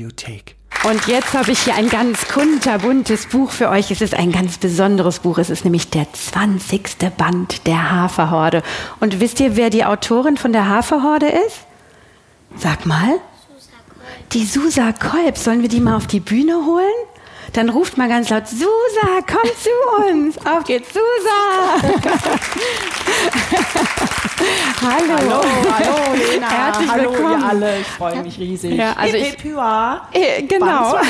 Bibliothek. Und jetzt habe ich hier ein ganz kunterbuntes Buch für euch. Es ist ein ganz besonderes Buch. Es ist nämlich der 20. Band der Haferhorde. Und wisst ihr, wer die Autorin von der Haferhorde ist? Sag mal. Die Susa Kolb. Sollen wir die mal auf die Bühne holen? Dann ruft mal ganz laut, Susa, komm zu uns. Auf geht's, Susa. hallo. Hallo, hallo, Lena. Herzlich hallo, willkommen. ihr alle. Ich freue mich riesig. Ja, also ich-. Äh, Genau. Band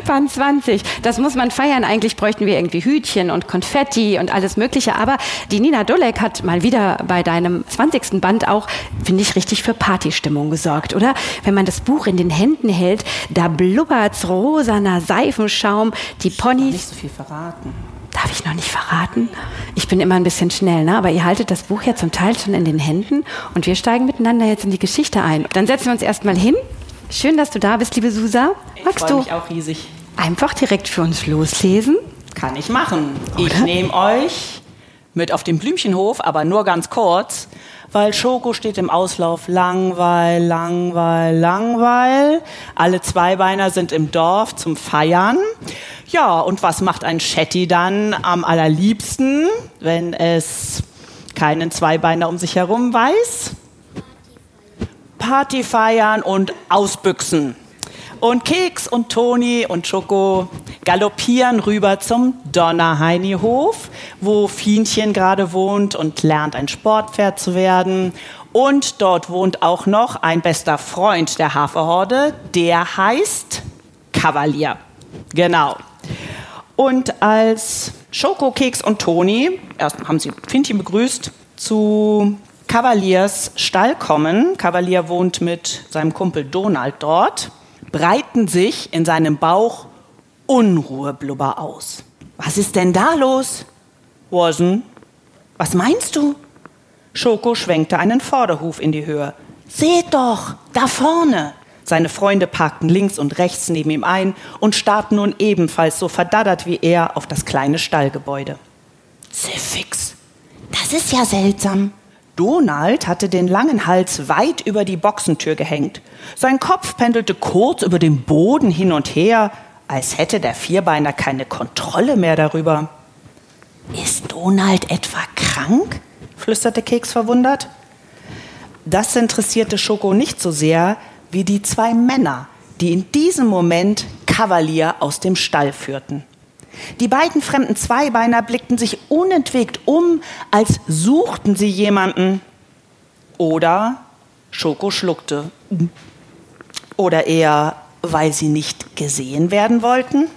20. Band 20. Das muss man feiern. Eigentlich bräuchten wir irgendwie Hütchen und Konfetti und alles Mögliche. Aber die Nina Dolek hat mal wieder bei deinem 20. Band auch, finde ich, richtig für Partystimmung gesorgt, oder? Wenn man das Buch in den Händen hält, da blubbert's rosaner Seifenschaum, die Ponys. Nicht so viel verraten. Darf ich noch nicht verraten? Ich bin immer ein bisschen schnell, ne? aber ihr haltet das Buch ja zum Teil schon in den Händen und wir steigen miteinander jetzt in die Geschichte ein. Dann setzen wir uns erstmal hin. Schön, dass du da bist, liebe Susa. Ich Magst freue du mich auch riesig. einfach direkt für uns loslesen? Kann ich machen. Ich Oder? nehme euch mit auf den Blümchenhof, aber nur ganz kurz, weil Schoko steht im Auslauf. Langweil, Langweil, Langweil. Alle Zweibeiner sind im Dorf zum Feiern. Ja, und was macht ein Shetty dann am allerliebsten, wenn es keinen Zweibeiner um sich herum weiß? Party feiern und ausbüchsen. Und Keks und Toni und Schoko galoppieren rüber zum Donnerheinihof, wo Fienchen gerade wohnt und lernt, ein Sportpferd zu werden. Und dort wohnt auch noch ein bester Freund der Haferhorde, der heißt Kavalier. Genau. Und als Schoko, Keks und Toni, erst haben sie Fienchen begrüßt, zu Kavaliers Stall kommen, Kavalier wohnt mit seinem Kumpel Donald dort, breiten sich in seinem Bauch Unruheblubber aus. Was ist denn da los? Wasen, was meinst du? Schoko schwenkte einen Vorderhuf in die Höhe. Seht doch, da vorne! Seine Freunde parkten links und rechts neben ihm ein und starrten nun ebenfalls so verdaddert wie er auf das kleine Stallgebäude. Ziffix, das ist ja seltsam. Donald hatte den langen Hals weit über die Boxentür gehängt. Sein Kopf pendelte kurz über dem Boden hin und her, als hätte der Vierbeiner keine Kontrolle mehr darüber. Ist Donald etwa krank? flüsterte Keks verwundert. Das interessierte Schoko nicht so sehr wie die zwei Männer, die in diesem Moment Kavalier aus dem Stall führten. Die beiden fremden Zweibeiner blickten sich unentwegt um, als suchten sie jemanden. Oder Schoko schluckte. Oder eher, weil sie nicht gesehen werden wollten.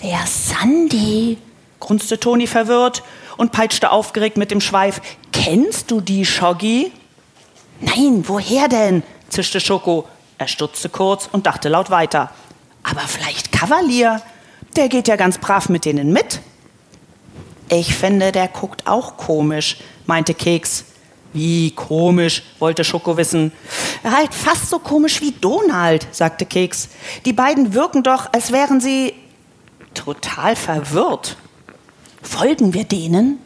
Wer Sandy? grunzte Toni verwirrt und peitschte aufgeregt mit dem Schweif. Kennst du die, Shoggy? Nein, woher denn? zischte Schoko. Er stutzte kurz und dachte laut weiter. Aber vielleicht Kavalier? Der geht ja ganz brav mit denen mit. Ich finde, der guckt auch komisch, meinte Keks. Wie komisch, wollte Schoko wissen. Halt fast so komisch wie Donald, sagte Keks. Die beiden wirken doch, als wären sie total verwirrt. Folgen wir denen?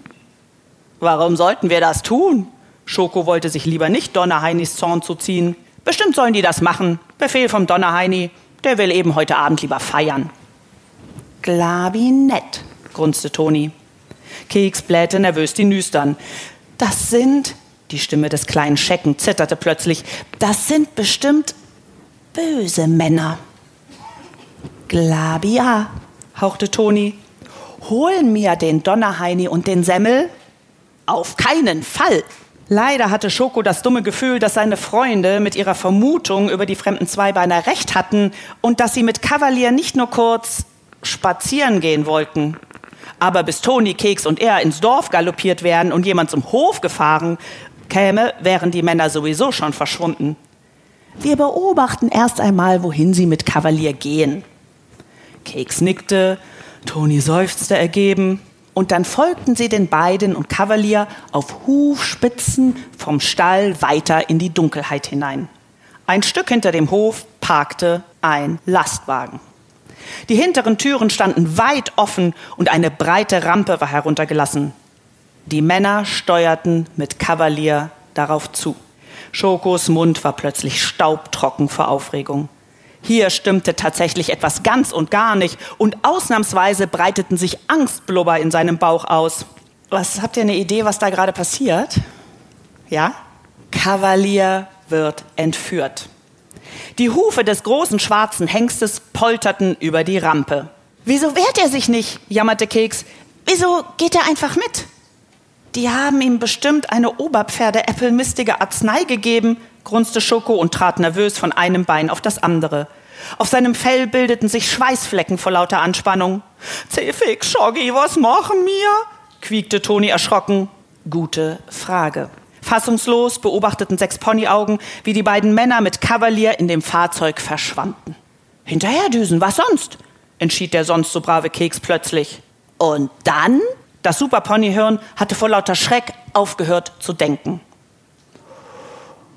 Warum sollten wir das tun? Schoko wollte sich lieber nicht Donnerheinis Zorn zuziehen. Bestimmt sollen die das machen. Befehl vom Donnerheini. Der will eben heute Abend lieber feiern. Glabi nett, grunzte Toni. Keks blähte nervös die Nüstern. Das sind, die Stimme des kleinen Schecken zitterte plötzlich, das sind bestimmt böse Männer. Glabia, hauchte Toni. Hol mir den Donnerheini und den Semmel? Auf keinen Fall! Leider hatte Schoko das dumme Gefühl, dass seine Freunde mit ihrer Vermutung über die fremden Zweibeiner recht hatten und dass sie mit Kavalier nicht nur kurz spazieren gehen wollten. Aber bis Toni, Keks und er ins Dorf galoppiert wären und jemand zum Hof gefahren käme, wären die Männer sowieso schon verschwunden. Wir beobachten erst einmal, wohin sie mit Kavalier gehen. Keks nickte, Toni seufzte ergeben und dann folgten sie den beiden und Kavalier auf Hufspitzen vom Stall weiter in die Dunkelheit hinein. Ein Stück hinter dem Hof parkte ein Lastwagen. Die hinteren Türen standen weit offen und eine breite Rampe war heruntergelassen. Die Männer steuerten mit Kavalier darauf zu. Schokos Mund war plötzlich staubtrocken vor Aufregung. Hier stimmte tatsächlich etwas ganz und gar nicht und ausnahmsweise breiteten sich Angstblubber in seinem Bauch aus. Was habt ihr eine Idee, was da gerade passiert? Ja? Kavalier wird entführt. Die Hufe des großen schwarzen Hengstes polterten über die Rampe. Wieso wehrt er sich nicht? jammerte Keks. Wieso geht er einfach mit? Die haben ihm bestimmt eine Oberpferde-äppelmistige Arznei gegeben, grunzte Schoko und trat nervös von einem Bein auf das andere. Auf seinem Fell bildeten sich Schweißflecken vor lauter Anspannung. Zefik, Schoggi, was machen wir? quiekte Toni erschrocken. Gute Frage. Fassungslos beobachteten sechs Ponyaugen, wie die beiden Männer mit Kavalier in dem Fahrzeug verschwanden. Hinterherdüsen, was sonst? entschied der sonst so brave Keks plötzlich. Und dann? Das Superponyhirn hatte vor lauter Schreck aufgehört zu denken.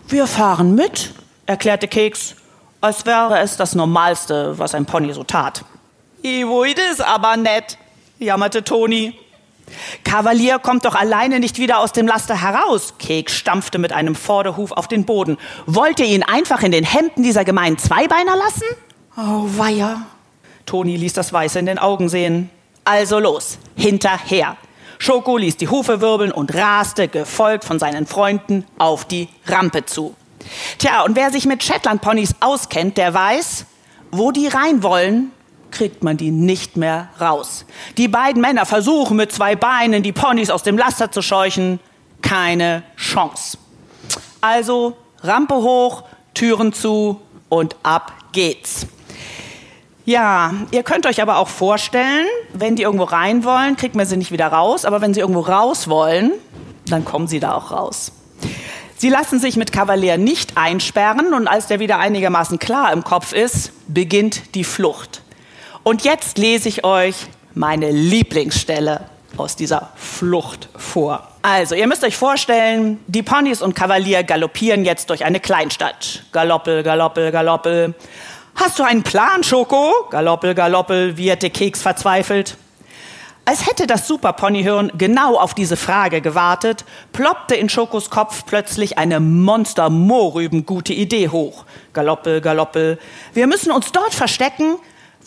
Wir fahren mit, erklärte Keks, als wäre es das Normalste, was ein Pony so tat. Iwuid ist aber nett, jammerte Toni. Kavalier kommt doch alleine nicht wieder aus dem Laster heraus. Keks stampfte mit einem Vorderhuf auf den Boden. Wollt ihr ihn einfach in den Hemden dieser gemeinen Zweibeiner lassen? Oh, weia. Toni ließ das Weiße in den Augen sehen. Also los, hinterher. Schoko ließ die Hufe wirbeln und raste, gefolgt von seinen Freunden, auf die Rampe zu. Tja, und wer sich mit Shetland-Ponys auskennt, der weiß, wo die rein wollen, kriegt man die nicht mehr raus. Die beiden Männer versuchen mit zwei Beinen die Ponys aus dem Laster zu scheuchen. Keine Chance. Also Rampe hoch, Türen zu und ab geht's. Ja, ihr könnt euch aber auch vorstellen, wenn die irgendwo rein wollen, kriegt man sie nicht wieder raus, aber wenn sie irgendwo raus wollen, dann kommen sie da auch raus. Sie lassen sich mit Kavalier nicht einsperren und als der wieder einigermaßen klar im Kopf ist, beginnt die Flucht. Und jetzt lese ich euch meine Lieblingsstelle aus dieser Flucht vor. Also, ihr müsst euch vorstellen, die Ponys und Kavalier galoppieren jetzt durch eine Kleinstadt. Galoppel, galoppel, galoppel. Hast du einen Plan, Schoko? Galoppel, galoppel, wieherte Keks verzweifelt. Als hätte das Superponyhirn genau auf diese Frage gewartet, ploppte in Schokos Kopf plötzlich eine monster-mohrrüben-gute Idee hoch. Galoppel, galoppel. Wir müssen uns dort verstecken,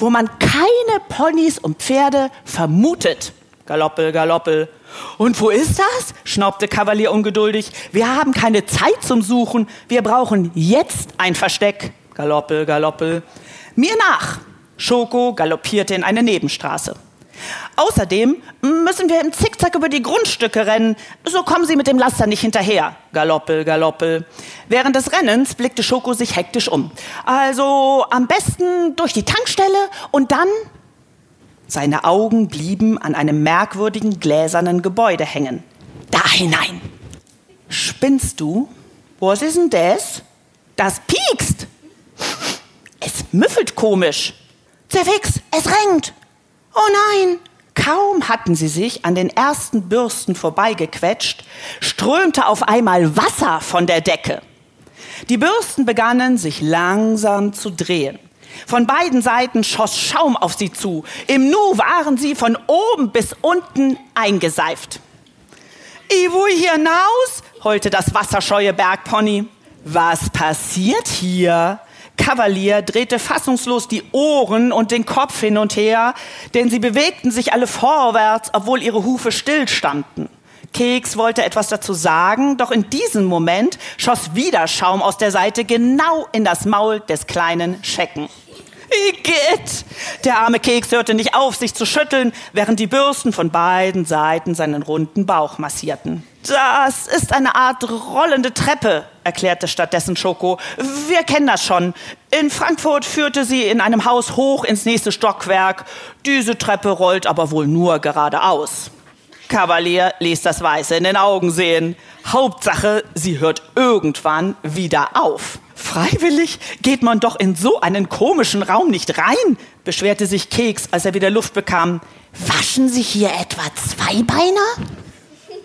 wo man keine Ponys und Pferde vermutet. Galoppel, galoppel. Und wo ist das? schnaubte Kavalier ungeduldig. Wir haben keine Zeit zum Suchen. Wir brauchen jetzt ein Versteck. Galoppel, Galoppel. Mir nach! Schoko galoppierte in eine Nebenstraße. Außerdem müssen wir im Zickzack über die Grundstücke rennen, so kommen sie mit dem Laster nicht hinterher. Galoppel, Galoppel. Während des Rennens blickte Schoko sich hektisch um. Also am besten durch die Tankstelle und dann. Seine Augen blieben an einem merkwürdigen gläsernen Gebäude hängen. Da hinein. Spinnst du? Was ist denn das? Das piekst! Es müffelt komisch. Zerfix, es renkt. Oh nein! Kaum hatten sie sich an den ersten Bürsten vorbeigequetscht, strömte auf einmal Wasser von der Decke. Die Bürsten begannen sich langsam zu drehen. Von beiden Seiten schoss Schaum auf sie zu. Im Nu waren sie von oben bis unten eingeseift. Iwu hinaus, heulte das wasserscheue Bergpony. Was passiert hier? Kavalier drehte fassungslos die Ohren und den Kopf hin und her, denn sie bewegten sich alle vorwärts, obwohl ihre Hufe stillstanden. Keks wollte etwas dazu sagen, doch in diesem Moment schoss wieder Schaum aus der Seite genau in das Maul des kleinen Schecken. Igitt! Der arme Keks hörte nicht auf, sich zu schütteln, während die Bürsten von beiden Seiten seinen runden Bauch massierten. Das ist eine Art rollende Treppe, erklärte stattdessen Schoko. Wir kennen das schon. In Frankfurt führte sie in einem Haus hoch ins nächste Stockwerk. Diese Treppe rollt aber wohl nur geradeaus. Kavalier ließ das Weiße in den Augen sehen. Hauptsache, sie hört irgendwann wieder auf. Freiwillig geht man doch in so einen komischen Raum nicht rein, beschwerte sich Keks, als er wieder Luft bekam. Waschen Sie hier etwa Zweibeiner?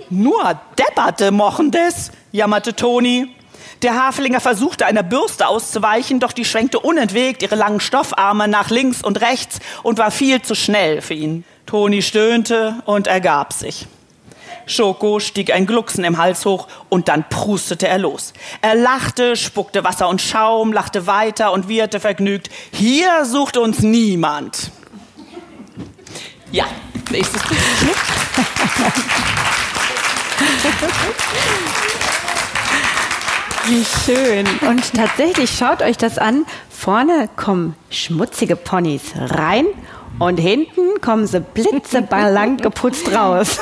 Nur Depperte mochen des, jammerte Toni. Der Haflinger versuchte einer Bürste auszuweichen, doch die schwenkte unentwegt ihre langen Stoffarme nach links und rechts und war viel zu schnell für ihn. Toni stöhnte und ergab sich. Schoko stieg ein Glucksen im Hals hoch und dann prustete er los. Er lachte, spuckte Wasser und Schaum, lachte weiter und wieherte vergnügt. Hier sucht uns niemand. Ja, nächstes Bild. Wie schön. Und tatsächlich, schaut euch das an. Vorne kommen schmutzige Ponys rein und hinten kommen sie blitzeblank geputzt raus.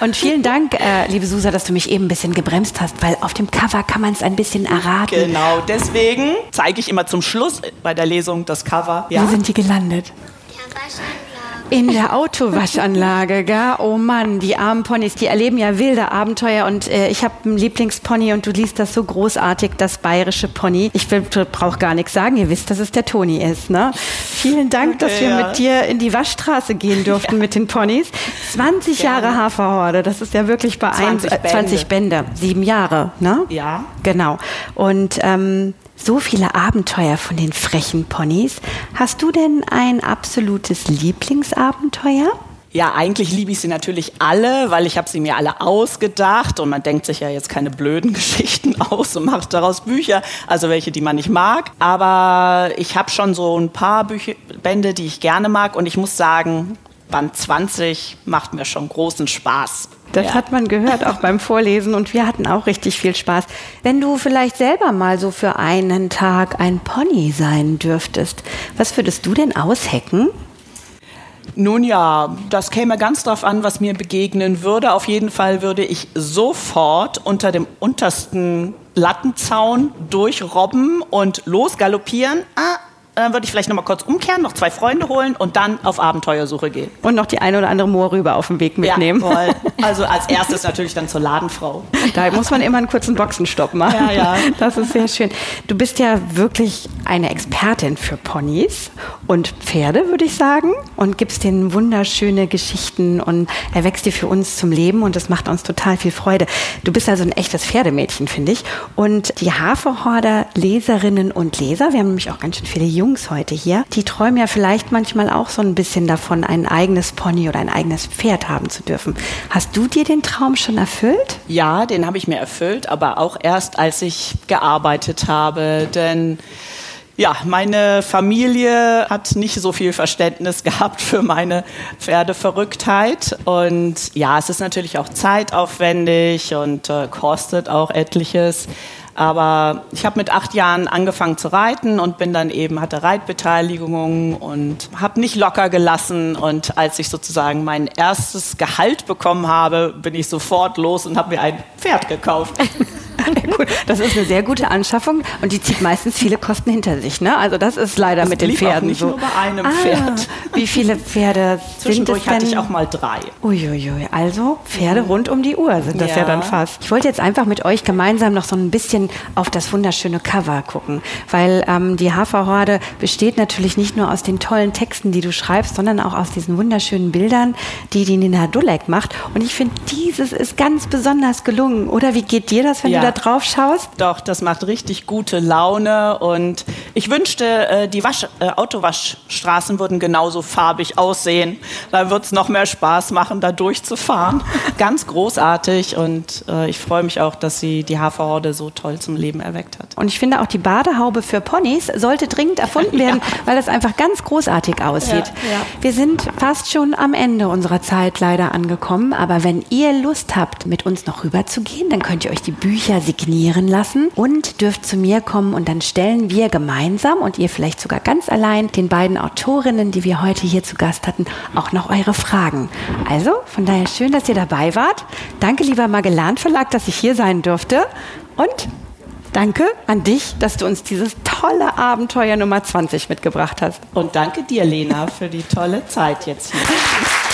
Und vielen Dank, äh, liebe Susa, dass du mich eben ein bisschen gebremst hast, weil auf dem Cover kann man es ein bisschen erraten. Genau, deswegen zeige ich immer zum Schluss bei der Lesung das Cover. Wo sind die gelandet? Der Waschanlage. In der Autowaschanlage, gell? Oh Mann, die armen Ponys, die erleben ja wilde Abenteuer und äh, ich habe einen Lieblingspony und du liest das so großartig, das bayerische Pony. Ich brauche gar nichts sagen, ihr wisst, dass es der Toni ist, ne? Vielen Dank, dass wir Ja. mit dir in die Waschstraße gehen durften mit den Ponys. 20 Jahre Haferhorde, das ist ja wirklich beeindruckend. 20 äh, 20 Bände, sieben Jahre, ne? Ja. Genau. Und ähm, so viele Abenteuer von den frechen Ponys. Hast du denn ein absolutes Lieblingsabenteuer? Ja, eigentlich liebe ich sie natürlich alle, weil ich habe sie mir alle ausgedacht und man denkt sich ja jetzt keine blöden Geschichten aus und macht daraus Bücher, also welche, die man nicht mag. Aber ich habe schon so ein paar Bücher, Bände, die ich gerne mag und ich muss sagen, Band 20 macht mir schon großen Spaß. Das ja. hat man gehört auch beim Vorlesen und wir hatten auch richtig viel Spaß. Wenn du vielleicht selber mal so für einen Tag ein Pony sein dürftest, was würdest du denn aushecken? Nun ja, das käme ganz drauf an, was mir begegnen würde. Auf jeden Fall würde ich sofort unter dem untersten Lattenzaun durchrobben und losgaloppieren. Ah, dann würde ich vielleicht noch mal kurz umkehren, noch zwei Freunde holen und dann auf Abenteuersuche gehen. Und noch die eine oder andere Moorrübe auf dem Weg mitnehmen. Ja, voll. Also als erstes natürlich dann zur Ladenfrau. Da muss man immer einen kurzen Boxenstopp machen. Ja, ja. Das ist sehr schön. Du bist ja wirklich eine Expertin für Ponys und Pferde, würde ich sagen. Und gibst denen wunderschöne Geschichten und erwächst dir für uns zum Leben und das macht uns total viel Freude. Du bist also ein echtes Pferdemädchen, finde ich. Und die Haferhorder Leserinnen und Leser, wir haben nämlich auch ganz schön viele Jungs heute hier, die träumen ja vielleicht manchmal auch so ein bisschen davon, ein eigenes Pony oder ein eigenes Pferd haben zu dürfen. Hast du dir den Traum schon erfüllt? Ja, den habe ich mir erfüllt, aber auch erst, als ich gearbeitet habe. Denn ja, meine Familie hat nicht so viel Verständnis gehabt für meine Pferdeverrücktheit. Und ja, es ist natürlich auch zeitaufwendig und äh, kostet auch etliches. Aber ich habe mit acht Jahren angefangen zu reiten und bin dann eben, hatte Reitbeteiligung und habe nicht locker gelassen. Und als ich sozusagen mein erstes Gehalt bekommen habe, bin ich sofort los und habe mir ein Pferd gekauft. Cool. Das ist eine sehr gute Anschaffung und die zieht meistens viele Kosten hinter sich. Ne? Also das ist leider Das mit den blieb auch Pferden nicht so. nur bei einem ah, Pferd. Wie viele Pferde sind es Zwischendurch denn? hatte ich auch mal drei. Uiuiui, also Pferde rund um die Uhr sind das ja. Ja. dann fast. Ich wollte jetzt einfach mit euch gemeinsam noch so ein bisschen auf das wunderschöne Cover gucken, weil ähm, die Haferhorde besteht natürlich nicht nur aus den tollen Texten, die du schreibst, sondern auch aus diesen wunderschönen Bildern, die die Nina Dulek macht. Und ich finde, dieses ist ganz besonders gelungen. Oder wie geht dir das, wenn Ja. du da drauf schaust? Doch, das macht richtig gute Laune und ich wünschte, äh, die Wasch, äh, Autowaschstraßen würden genauso farbig aussehen. Da wird es noch mehr Spaß machen, da durchzufahren. Ganz großartig und äh, ich freue mich auch, dass sie die Haferhorde so toll zum Leben erweckt hat. Und ich finde auch die Badehaube für Ponys sollte dringend erfunden werden, weil das einfach ganz großartig aussieht. Ja, ja. Wir sind fast schon am Ende unserer Zeit leider angekommen, aber wenn ihr Lust habt, mit uns noch rüberzugehen, dann könnt ihr euch die Bücher signieren lassen und dürft zu mir kommen und dann stellen wir gemeinsam und ihr vielleicht sogar ganz allein den beiden Autorinnen, die wir heute hier zu Gast hatten, auch noch eure Fragen. Also, von daher schön, dass ihr dabei wart. Danke, lieber Magellan Verlag, dass ich hier sein durfte und Danke an dich, dass du uns dieses tolle Abenteuer Nummer 20 mitgebracht hast. Und danke dir, Lena, für die tolle Zeit jetzt hier.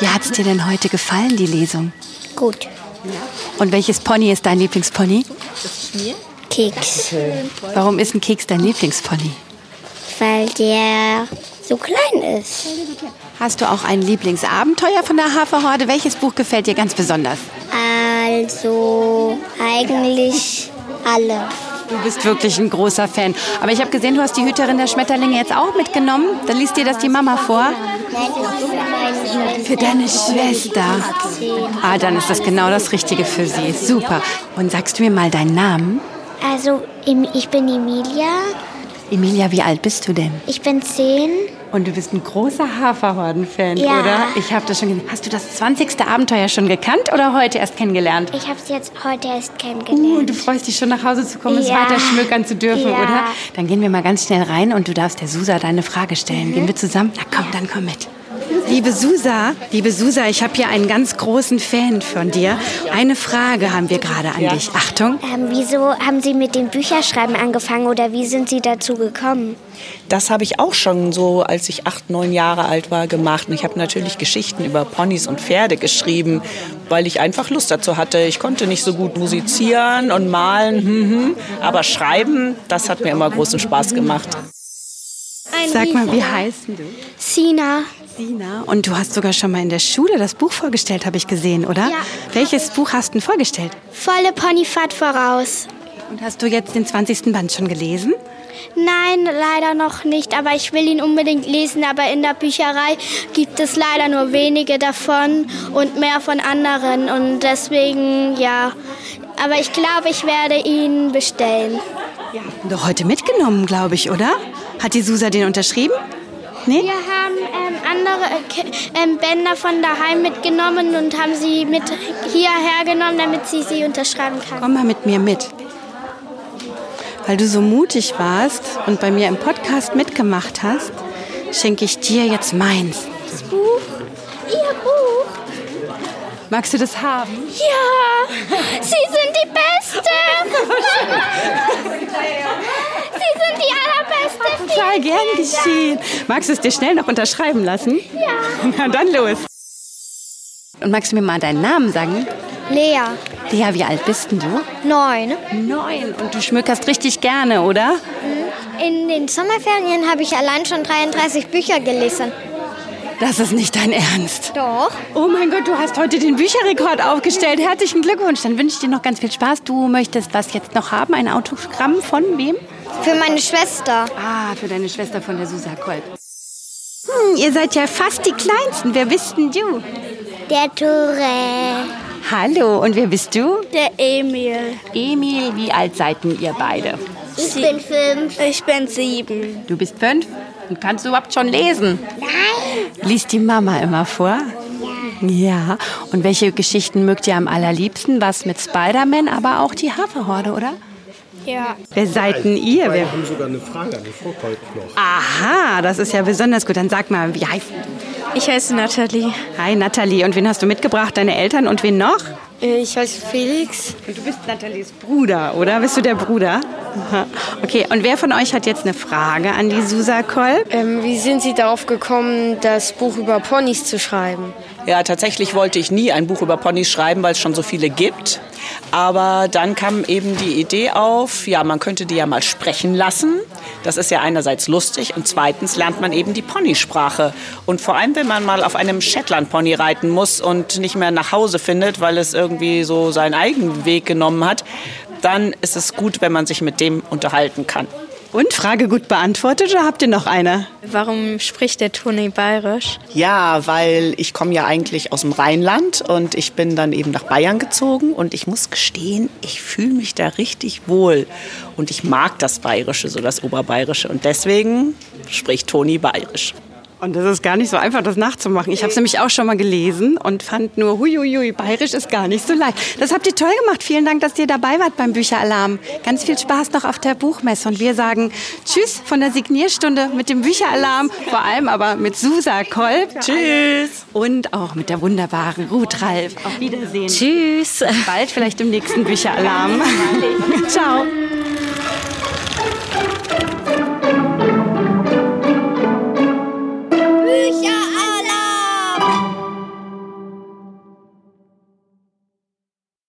Wie hat es dir denn heute gefallen, die Lesung? Gut. Und welches Pony ist dein Lieblingspony? Keks. Warum ist ein Keks dein Lieblingspony? Weil der so klein ist. Hast du auch ein Lieblingsabenteuer von der Haferhorde? Welches Buch gefällt dir ganz besonders? Also eigentlich alle. Du bist wirklich ein großer Fan. Aber ich habe gesehen, du hast die Hüterin der Schmetterlinge jetzt auch mitgenommen. Dann liest dir das die Mama vor. Für deine Schwester. Ah, dann ist das genau das Richtige für sie. Super. Und sagst du mir mal deinen Namen? Also, ich bin Emilia. Emilia, wie alt bist du denn? Ich bin zehn. Und du bist ein großer Haferhorden-Fan, Ja. oder? Ich habe das schon gesehen. Hast du das 20. Abenteuer schon gekannt oder heute erst kennengelernt? Ich habe es jetzt heute erst Uh, kennengelernt. du freust dich schon nach Hause zu kommen, es Ja. weiter schmökern zu dürfen, Ja. oder? Dann gehen wir mal ganz schnell rein und du darfst der Susa deine Frage stellen. Gehen wir zusammen? Na komm, dann komm mit. Liebe Susa, liebe Susa, ich habe hier einen ganz großen Fan von dir. Eine Frage haben wir gerade an dich. Achtung. ähm, wieso haben Sie mit dem Bücherschreiben angefangen oder wie sind Sie dazu gekommen? Das habe ich auch schon so, als ich acht, neun Jahre alt war, gemacht. Und ich habe natürlich Geschichten über Ponys und Pferde geschrieben, weil ich einfach Lust dazu hatte. Ich konnte nicht so gut musizieren und malen, hm, hm. aber schreiben, das hat mir immer großen Spaß gemacht. Sag mal, wie heißt du? Sina. Sina. Und du hast sogar schon mal in der Schule das Buch vorgestellt, habe ich gesehen, oder? Ja. Welches Buch hast du denn vorgestellt? Volle Ponyfahrt voraus. Und hast du jetzt den 20. Band schon gelesen? Nein, leider noch nicht, aber ich will ihn unbedingt lesen. Aber in der Bücherei gibt es leider nur wenige davon und mehr von anderen. Und deswegen, ja. Aber ich glaube, ich werde ihn bestellen. Doch heute mitgenommen, glaube ich, oder? Hat die Susa den unterschrieben? Nee? Wir haben ähm, andere äh, ähm, Bänder von daheim mitgenommen und haben sie mit hierher genommen, damit sie sie unterschreiben kann. Komm mal mit mir mit. Weil du so mutig warst und bei mir im Podcast mitgemacht hast, schenke ich dir jetzt meins. Das Buch? Ihr Buch? Magst du das haben? Ja! Sie sind die Beste! Sie sind die Allerbeste! Total gern geschehen. Magst du es dir schnell noch unterschreiben lassen? Ja. Na dann los. Und magst du mir mal deinen Namen sagen? Lea, Lea, wie alt bist denn du? neun. Neun. Und du schmückerst richtig gerne, oder? In den Sommerferien habe ich allein schon 33 Bücher gelesen. Das ist nicht dein Ernst. Doch. Oh mein Gott, du hast heute den Bücherrekord aufgestellt. Herzlichen Glückwunsch. Dann wünsche ich dir noch ganz viel Spaß. Du möchtest was jetzt noch haben? Ein Autogramm von wem? Für meine Schwester. Ah, für deine Schwester von der Susa Kolb. Hm, ihr seid ja fast die Kleinsten. Wer bist denn du? Der Tore. Hallo, und wer bist du? Der Emil. Emil, wie alt seid denn ihr beide? Ich bin fünf. Ich bin sieben. Du bist fünf und kannst du überhaupt schon lesen? Nein. Liest die Mama immer vor? Ja. Und welche Geschichten mögt ihr am allerliebsten? Was mit Spider-Man, aber auch die Haferhorde, oder? Ja. Wer seid denn ihr? Wir haben sogar eine Frage an die Frau Kolb noch. Aha, das ist ja besonders gut. Dann sag mal, wie heißt du? Ich heiße Nathalie. Hi, Nathalie. Und wen hast du mitgebracht? Deine Eltern und wen noch? Ich heiße Felix. Und du bist Nathalies Bruder, oder? Bist du der Bruder? Aha. Okay, und wer von euch hat jetzt eine Frage an die Susa Kolb? Ähm, wie sind Sie darauf gekommen, das Buch über Ponys zu schreiben? Ja, tatsächlich wollte ich nie ein Buch über Ponys schreiben, weil es schon so viele gibt. Aber dann kam eben die Idee auf, ja, man könnte die ja mal sprechen lassen. Das ist ja einerseits lustig und zweitens lernt man eben die Ponysprache. Und vor allem, wenn man mal auf einem Shetland-Pony reiten muss und nicht mehr nach Hause findet, weil es irgendwie so seinen eigenen Weg genommen hat, dann ist es gut, wenn man sich mit dem unterhalten kann. Und Frage gut beantwortet oder habt ihr noch eine? Warum spricht der Toni bayerisch? Ja, weil ich komme ja eigentlich aus dem Rheinland und ich bin dann eben nach Bayern gezogen und ich muss gestehen, ich fühle mich da richtig wohl und ich mag das Bayerische, so das Oberbayerische und deswegen spricht Toni bayerisch. Und das ist gar nicht so einfach, das nachzumachen. Ich habe es nämlich auch schon mal gelesen und fand nur, huiuiui, bayerisch ist gar nicht so leicht. Das habt ihr toll gemacht. Vielen Dank, dass ihr dabei wart beim Bücheralarm. Ganz viel Spaß noch auf der Buchmesse. Und wir sagen Tschüss von der Signierstunde mit dem Bücheralarm, vor allem aber mit Susa Kolb. Tschüss. Und auch mit der wunderbaren Ruth Ralf. Auf Wiedersehen. Tschüss. Bald vielleicht im nächsten Bücheralarm. Ciao.